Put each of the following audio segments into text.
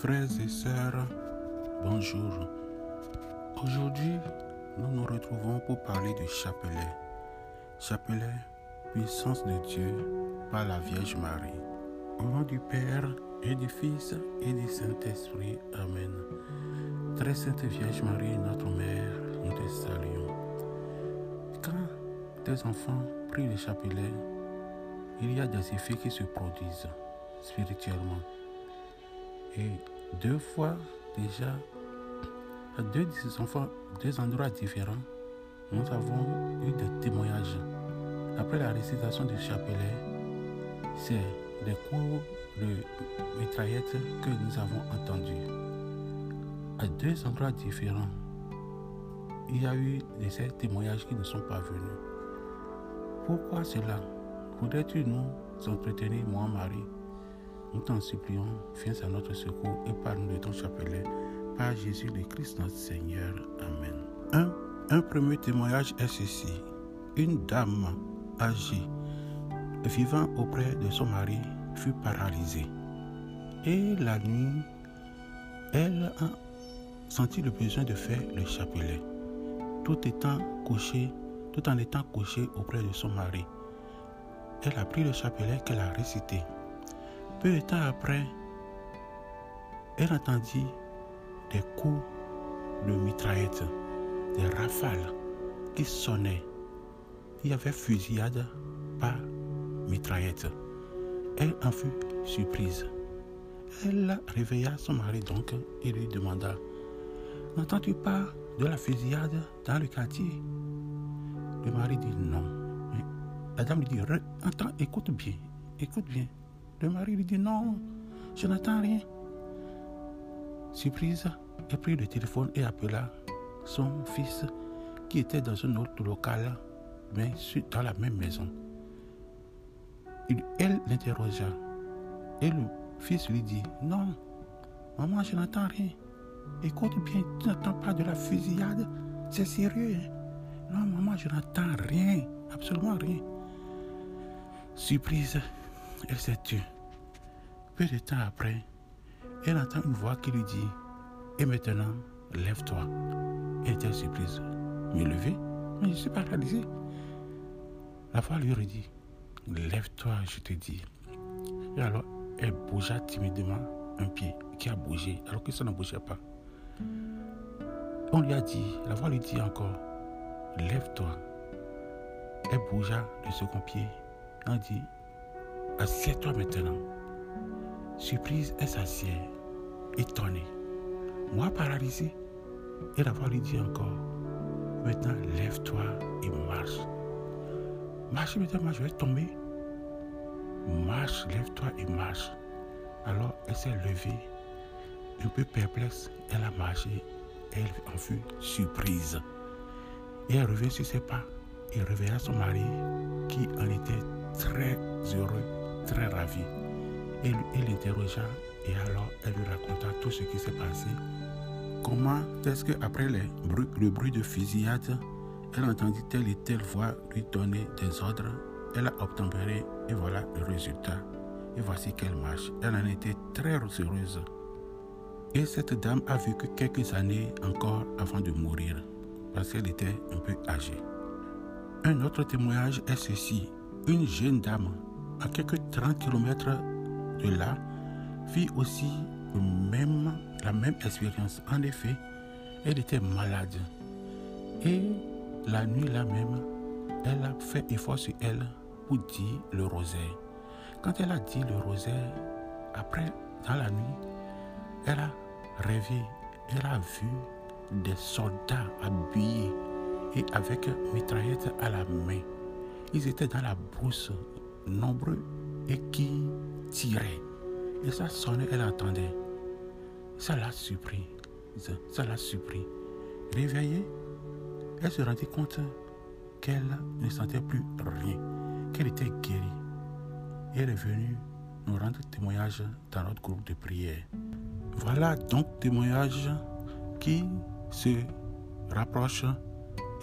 Frères et sœurs, bonjour. Aujourd'hui, nous nous retrouvons pour parler du chapelet. Chapelet, puissance de Dieu par la Vierge Marie. Au nom du Père et du Fils et du Saint-Esprit. Amen. Très Sainte Vierge Marie, notre Mère, nous te saluons. Quand tes enfants prient le chapelet, il y a des effets qui se produisent spirituellement. Et deux fois déjà, à deux deux endroits différents, nous avons eu des témoignages. Après la récitation du chapelet, c'est des coups de mitraillette que nous avons entendus. À deux endroits différents, il y a eu de ces témoignages qui ne sont pas venus. Pourquoi cela? Voudrais-tu nous entretenir, moi, Marie? Nous t'en supplions, viens à notre secours et parle-nous de ton chapelet. Par Jésus le Christ notre Seigneur. Amen. Un, premier témoignage est ceci. Une dame âgée, vivant auprès de son mari, fut paralysée. Et la nuit, elle a senti le besoin de faire le chapelet, tout étant couché, tout en étant couché auprès de son mari elle a pris le chapelet qu'elle a récité. Peu de temps après, elle entendit des coups de mitraillette, des rafales qui sonnaient. Il y avait fusillade par mitraillette. Elle en fut surprise. Elle réveilla son mari donc et lui demanda N'entends-tu pas de la fusillade dans le quartier? Le mari dit non. La dame lui dit, attends, écoute bien, écoute bien. Le mari lui dit, non, je n'entends rien. Surprise, elle prit le téléphone et appela son fils qui était dans un autre local, mais dans la même maison. Elle l'interrogea et le fils lui dit, non, maman, je n'entends rien. Écoute bien, tu n'entends pas de la fusillade, c'est sérieux. Hein? Non, maman, je n'entends rien, absolument rien. Surprise, elle s'est tue. Peu de temps après, elle entend une voix qui lui dit Et maintenant, lève-toi. Elle était surprise. Me lever? Mais je suis paralysée. La voix lui redit Lève-toi, je te dis. Et alors, elle bougea timidement un pied qui a bougé, alors que ça ne bougeait pas. On lui a dit, la voix lui dit encore Lève-toi. Elle bougea le second pied on dit, assieds-toi maintenant. Surprise, elle s'assied, étonnée. Moi paralysé. Et la voix lui dit encore, maintenant lève-toi et marche. Marche maintenant, je vais tomber. Marche, lève-toi et marche. Alors elle s'est levée, un peu perplexe, elle a marché, elle en fut surprise. Et elle revient sur ses pas et réveilla son mari qui en était très heureux, très ravi. Et il l'interrogea et alors elle lui raconta tout ce qui s'est passé. Comment est-ce qu'après le bruit de fusillade, elle entendit telle et telle voix lui donner des ordres? Elle a obtempéré et voilà le résultat. Et voici qu'elle marche. Elle en était très heureuse. Et cette dame a vécu quelques années encore avant de mourir parce qu'elle était un peu âgée. Un autre témoignage est ceci une jeune dame, à quelques 30 km de là, vit aussi même, la même expérience. En effet, elle était malade. Et la nuit là même, elle a fait effort sur elle pour dire le rosaire. Quand elle a dit le rosaire, après, dans la nuit, elle a rêvé, elle a vu des soldats habillés et avec mitraillette à la main. Ils étaient dans la brousse, nombreux, et qui tiraient. Et ça sonnait, elle entendait. Ça l'a surpris. Ça l'a surpris. Réveillée, elle se rendit compte qu'elle ne sentait plus rien, qu'elle était guérie. Et elle est venue nous rendre témoignage dans notre groupe de prière. Voilà donc témoignages qui se rapprochent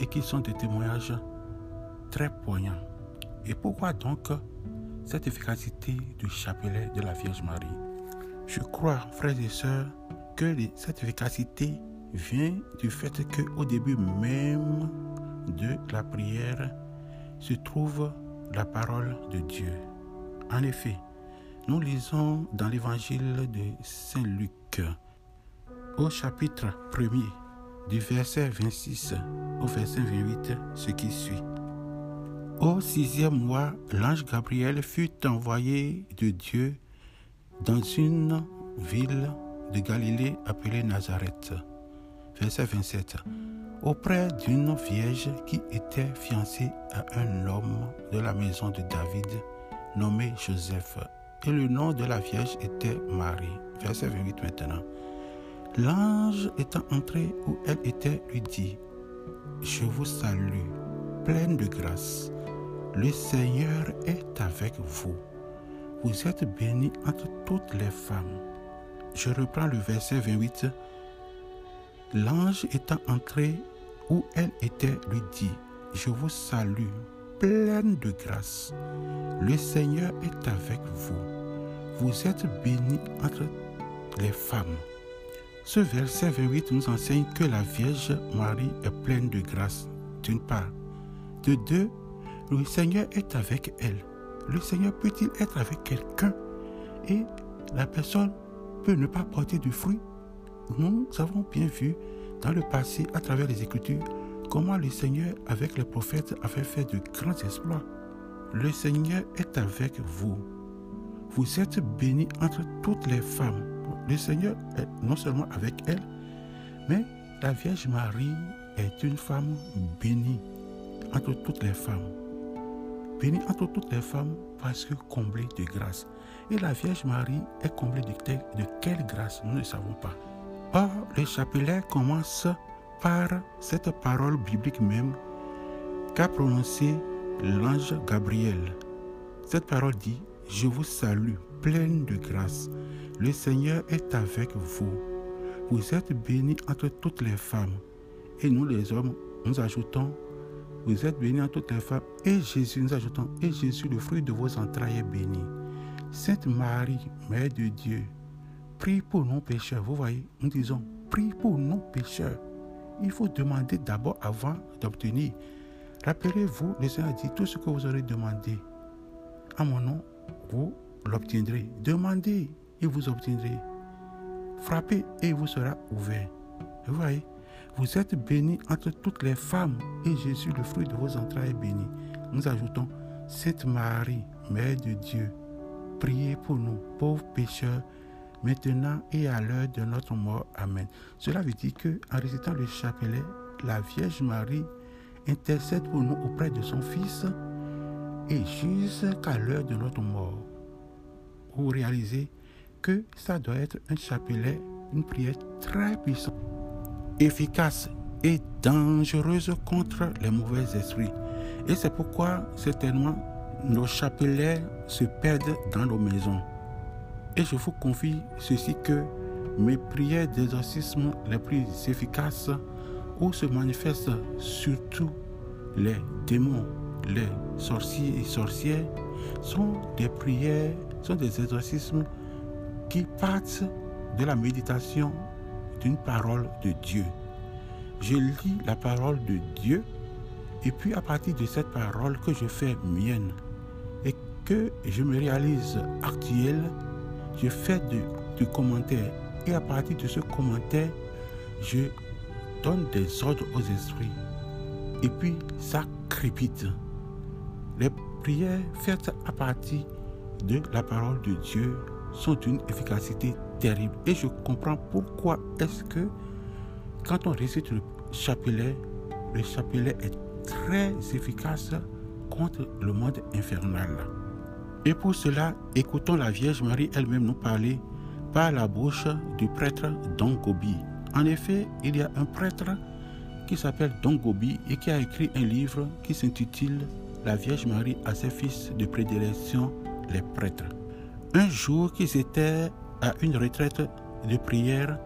et qui sont des témoignages très poignant. Et pourquoi donc cette efficacité du chapelet de la Vierge Marie? Je crois, frères et sœurs, que cette efficacité vient du fait que au début même de la prière se trouve la parole de Dieu. En effet, nous lisons dans l'évangile de Saint Luc au chapitre 1er du verset 26 au verset 28 ce qui suit. Au sixième mois, l'ange Gabriel fut envoyé de Dieu dans une ville de Galilée appelée Nazareth. Verset 27. Auprès d'une vierge qui était fiancée à un homme de la maison de David nommé Joseph. Et le nom de la vierge était Marie. Verset 28 maintenant. L'ange étant entré où elle était lui dit, Je vous salue, pleine de grâce. Le Seigneur est avec vous. Vous êtes bénie entre toutes les femmes. Je reprends le verset 28. L'ange étant entré où elle était, lui dit, Je vous salue, pleine de grâce. Le Seigneur est avec vous. Vous êtes bénie entre les femmes. Ce verset 28 nous enseigne que la Vierge Marie est pleine de grâce, d'une part. De deux, le Seigneur est avec elle. Le Seigneur peut-il être avec quelqu'un et la personne peut ne pas porter du fruit? Nous avons bien vu dans le passé, à travers les Écritures, comment le Seigneur, avec les prophètes, avait fait de grands exploits. Le Seigneur est avec vous. Vous êtes bénis entre toutes les femmes. Le Seigneur est non seulement avec elle, mais la Vierge Marie est une femme bénie entre toutes les femmes. Bénie entre toutes les femmes parce que comblée de grâce. Et la Vierge Marie est comblée de, de quelle grâce Nous ne savons pas. Or, le chapelet commence par cette parole biblique même qu'a prononcée l'ange Gabriel. Cette parole dit, Je vous salue, pleine de grâce. Le Seigneur est avec vous. Vous êtes bénie entre toutes les femmes. Et nous les hommes, nous ajoutons vous êtes bénie en toutes les femmes. Et Jésus, nous ajoutons, et Jésus, le fruit de vos entrailles, est béni. Sainte Marie, Mère de Dieu, prie pour nos pécheurs. Vous voyez, nous disons, prie pour nos pécheurs. Il faut demander d'abord avant d'obtenir. Rappelez-vous, le Seigneur dit, tout ce que vous aurez demandé à mon nom, vous l'obtiendrez. Demandez et vous obtiendrez. Frappez et vous sera ouvert. Vous voyez vous êtes bénie entre toutes les femmes, et Jésus, le fruit de vos entrailles, est béni. Nous ajoutons, Sainte Marie, Mère de Dieu, priez pour nous, pauvres pécheurs, maintenant et à l'heure de notre mort. Amen. Cela veut dire que, en récitant le chapelet, la Vierge Marie intercède pour nous auprès de son Fils et jusqu'à l'heure de notre mort. Vous réalisez que ça doit être un chapelet, une prière très puissante efficace et dangereuse contre les mauvais esprits. Et c'est pourquoi certainement nos chapelets se perdent dans nos maisons. Et je vous confie ceci que mes prières d'exorcisme les plus efficaces où se manifestent surtout les démons, les sorciers et sorcières sont des prières, sont des exorcismes qui partent de la méditation d'une parole de Dieu. Je lis la parole de Dieu et puis à partir de cette parole que je fais mienne et que je me réalise actuel, je fais du, commentaire et à partir de ce commentaire, je donne des ordres aux esprits. Et puis ça crépite. Les prières faites à partir de la parole de Dieu sont d'une efficacité terrible. Et je comprends pourquoi est-ce que quand on récite le chapelet, le chapelet est très efficace contre le monde infernal. Et pour cela, écoutons la Vierge Marie elle-même nous parler par la bouche du prêtre Don Gobi. En effet, il y a un prêtre qui s'appelle Don Gobi et qui a écrit un livre qui s'intitule La Vierge Marie à ses fils de prédilection, les prêtres. Un jour qu'ils étaient à une retraite de prière,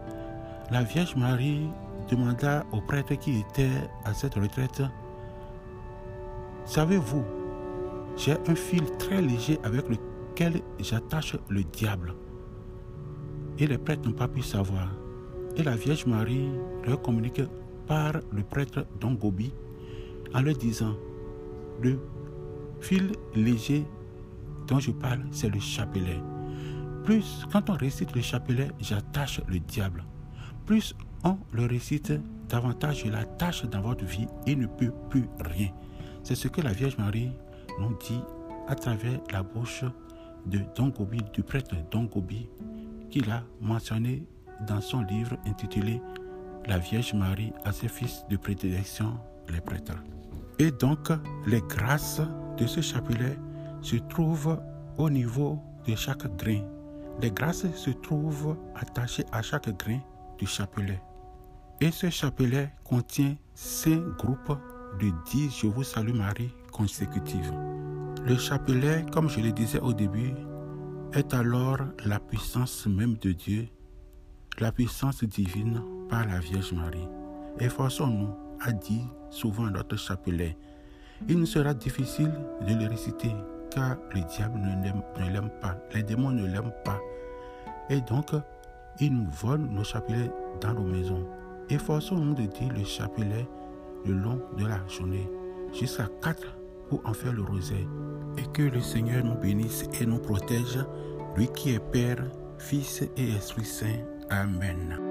la Vierge Marie demanda au prêtre qui était à cette retraite, Savez-vous, j'ai un fil très léger avec lequel j'attache le diable. Et les prêtres n'ont pas pu savoir. Et la Vierge Marie leur communique par le prêtre Don Gobi en leur disant le fil léger dont je parle, c'est le chapelet. Plus, quand on récite le chapelet, j'attache le diable. Plus on le récite, davantage je l'attache dans votre vie et ne peut plus rien. C'est ce que la Vierge Marie nous dit à travers la bouche de Don Gobi, du prêtre Don Gobi, qu'il a mentionné dans son livre intitulé La Vierge Marie à ses fils de prédilection, les prêtres. Et donc, les grâces de ce chapelet se trouvent au niveau de chaque grain. Les grâces se trouvent attachées à chaque grain du chapelet. Et ce chapelet contient cinq groupes de dix Je vous salue Marie consécutives. Le chapelet, comme je le disais au début, est alors la puissance même de Dieu, la puissance divine par la Vierge Marie. Efforçons-nous à dire souvent notre chapelet. Il nous sera difficile de le réciter car le diable ne l'aime pas, les démons ne l'aiment pas. Et donc, ils nous volent nos chapelets dans nos maisons. Efforçons-nous de dire le chapelet le long de la journée, jusqu'à 4 pour en faire le rosaire. Et que le Seigneur nous bénisse et nous protège, lui qui est Père, Fils et Esprit Saint. Amen.